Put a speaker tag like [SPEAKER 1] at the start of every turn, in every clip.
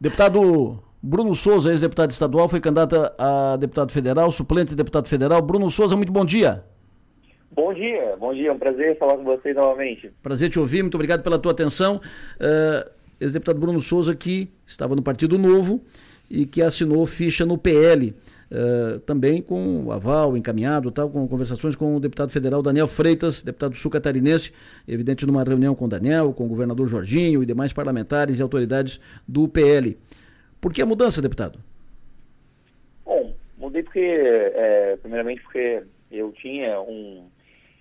[SPEAKER 1] Deputado Bruno Souza, ex-deputado estadual, foi candidato a deputado federal, suplente de deputado federal. Bruno Souza, muito bom dia.
[SPEAKER 2] Bom dia, bom dia, é um prazer falar com vocês novamente.
[SPEAKER 1] Prazer te ouvir, muito obrigado pela tua atenção. Uh, ex-deputado Bruno Souza, que estava no Partido Novo e que assinou ficha no PL. Uh, também com o aval encaminhado, tal, com conversações com o deputado federal Daniel Freitas, deputado sul-catarinense, evidente numa reunião com Daniel, com o governador Jorginho e demais parlamentares e autoridades do PL. Por que a mudança, deputado?
[SPEAKER 2] Bom, mudei porque, é, primeiramente porque eu tinha um,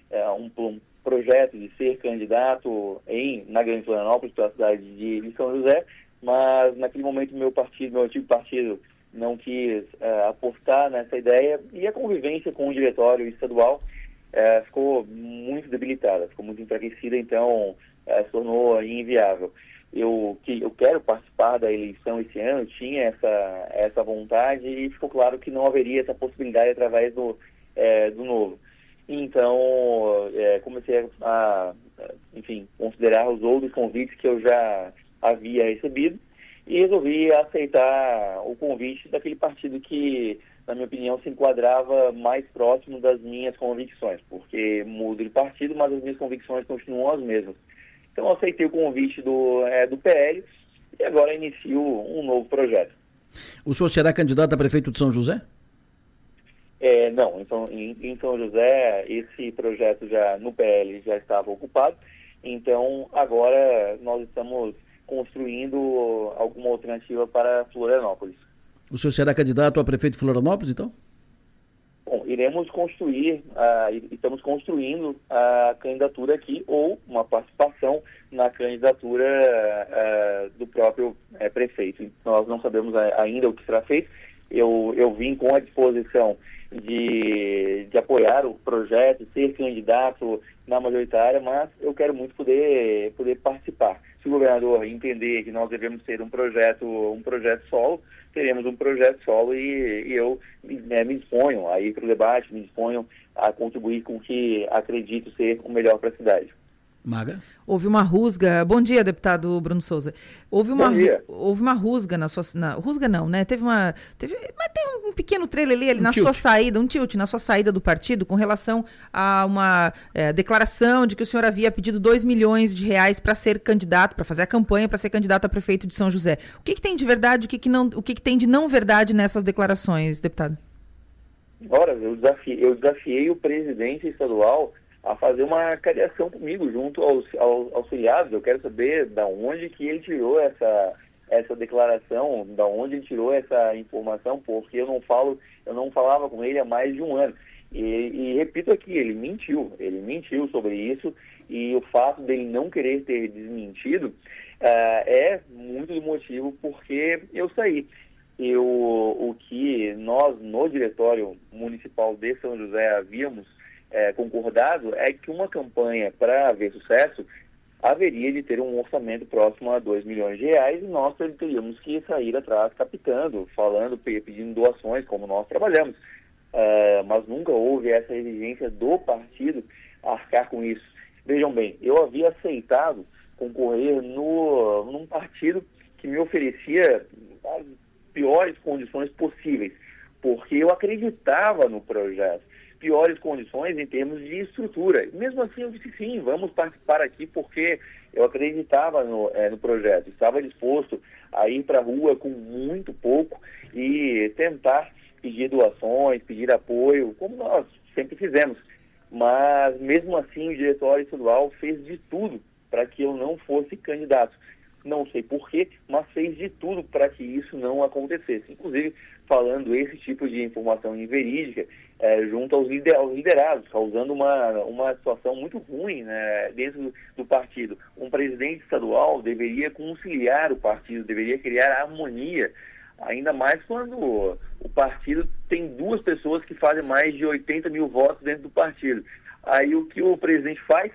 [SPEAKER 2] é, um, um, projeto de ser candidato em, na Grande Florianópolis, para a cidade de São José, mas naquele momento meu partido, meu antigo partido, não quis uh, apostar nessa ideia e a convivência com o diretório estadual uh, ficou muito debilitada, ficou muito enfraquecida, então uh, se tornou inviável. Eu, que, eu quero participar da eleição esse ano, tinha essa, essa vontade e ficou claro que não haveria essa possibilidade através do, do novo. Então, comecei a, enfim, considerar os outros convites que eu já havia recebido e resolvi aceitar o convite daquele partido que, na minha opinião, se enquadrava mais próximo das minhas convicções, porque mudo de partido, mas as minhas convicções continuam as mesmas. Então, aceitei o convite do, é, do PL e agora inicio um novo projeto.
[SPEAKER 1] O senhor será candidato a prefeito de São José?
[SPEAKER 2] É, não, então, em, em São José, esse projeto já no PL já estava ocupado, então agora nós estamos construindo alguma alternativa para Florianópolis.
[SPEAKER 1] O senhor será candidato a prefeito de Florianópolis, então?
[SPEAKER 2] Bom, iremos construir, uh, estamos construindo a candidatura aqui ou uma participação na candidatura uh, do próprio uh, prefeito. Nós não sabemos ainda o que será feito. Eu, eu vim com a disposição de, de apoiar o projeto, ser candidato na majoritária, mas eu quero muito poder, poder participar se o governador entender que nós devemos ter um projeto, um projeto solo, teremos um projeto solo e, e eu né, me disponho a ir para o debate, me disponho a contribuir com o que acredito ser o melhor para a cidade.
[SPEAKER 3] Maga? Houve uma rusga. Bom dia, deputado Bruno Souza. Houve uma, Bom dia. houve uma rusga na sua. Na, rusga não, né? Teve uma. Teve, mas tem um pequeno trailer ali, ali um na tilt. sua saída, um tilt na sua saída do partido com relação a uma é, declaração de que o senhor havia pedido 2 milhões de reais para ser candidato, para fazer a campanha para ser candidato a prefeito de São José. O que, que tem de verdade, o que, que não, o que, que tem de não verdade nessas declarações, deputado?
[SPEAKER 2] Ora, eu desafiei, eu desafiei o presidente estadual a fazer uma cariação comigo junto aos, aos auxiliares. Eu quero saber da onde que ele tirou essa essa declaração, da onde ele tirou essa informação, porque eu não falo, eu não falava com ele há mais de um ano. E, e repito aqui, ele mentiu, ele mentiu sobre isso e o fato dele não querer ter desmentido uh, é muito do motivo porque eu saí. Eu, o que nós no diretório municipal de São José havíamos é, concordado é que uma campanha para haver sucesso haveria de ter um orçamento próximo a 2 milhões de reais e nós teríamos que sair atrás captando, falando, pedindo doações, como nós trabalhamos. Uh, mas nunca houve essa exigência do partido arcar com isso. Vejam bem, eu havia aceitado concorrer no, num partido que me oferecia as piores condições possíveis, porque eu acreditava no projeto piores condições em termos de estrutura. Mesmo assim, eu disse sim, vamos participar aqui porque eu acreditava no, é, no projeto, estava disposto a ir para a rua com muito pouco e tentar pedir doações, pedir apoio, como nós sempre fizemos. Mas, mesmo assim, o diretório estadual fez de tudo para que eu não fosse candidato não sei porquê, mas fez de tudo para que isso não acontecesse. Inclusive, falando esse tipo de informação inverídica é, junto aos, lider aos, liderados, causando uma, uma situação muito ruim né, dentro do, do, partido. Um presidente estadual deveria conciliar o partido, deveria criar harmonia, ainda mais quando o partido tem duas pessoas que fazem mais de 80 mil votos dentro do partido. Aí o que o presidente faz?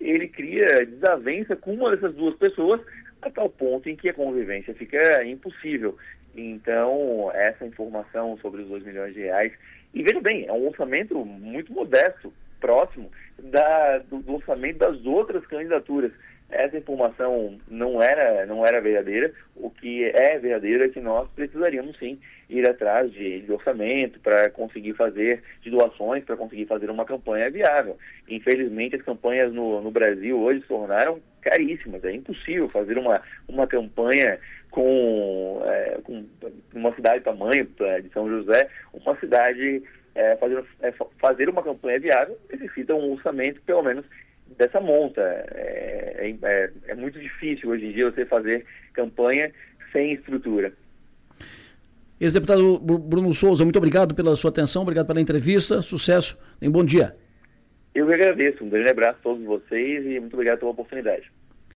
[SPEAKER 2] Ele cria desavença com uma dessas duas pessoas a tal ponto em que a convivência fica impossível. Então, essa informação sobre os 2 milhões de reais, e veja bem, é um orçamento muito modesto, próximo da, do, do orçamento das outras candidaturas. essa informação não era, não era verdadeira. O que é verdadeiro é que nós precisaríamos sim ir atrás de, de orçamento para conseguir fazer, de doações, para conseguir fazer uma campanha viável. Infelizmente, as campanhas no, no Brasil hoje se tornaram caríssimas. É impossível fazer uma, uma campanha com, é, com uma cidade tamanho de São José, uma cidade é, fazer, é, fazer uma campanha viável necessita um orçamento, pelo menos, dessa monta. É, é, é, muito difícil hoje em dia você fazer campanha sem estrutura.
[SPEAKER 1] Ex-deputado Bruno Souza, muito obrigado pela sua atenção, obrigado pela entrevista, sucesso um bom dia.
[SPEAKER 2] Eu que agradeço, um grande abraço a todos vocês e muito obrigado pela oportunidade.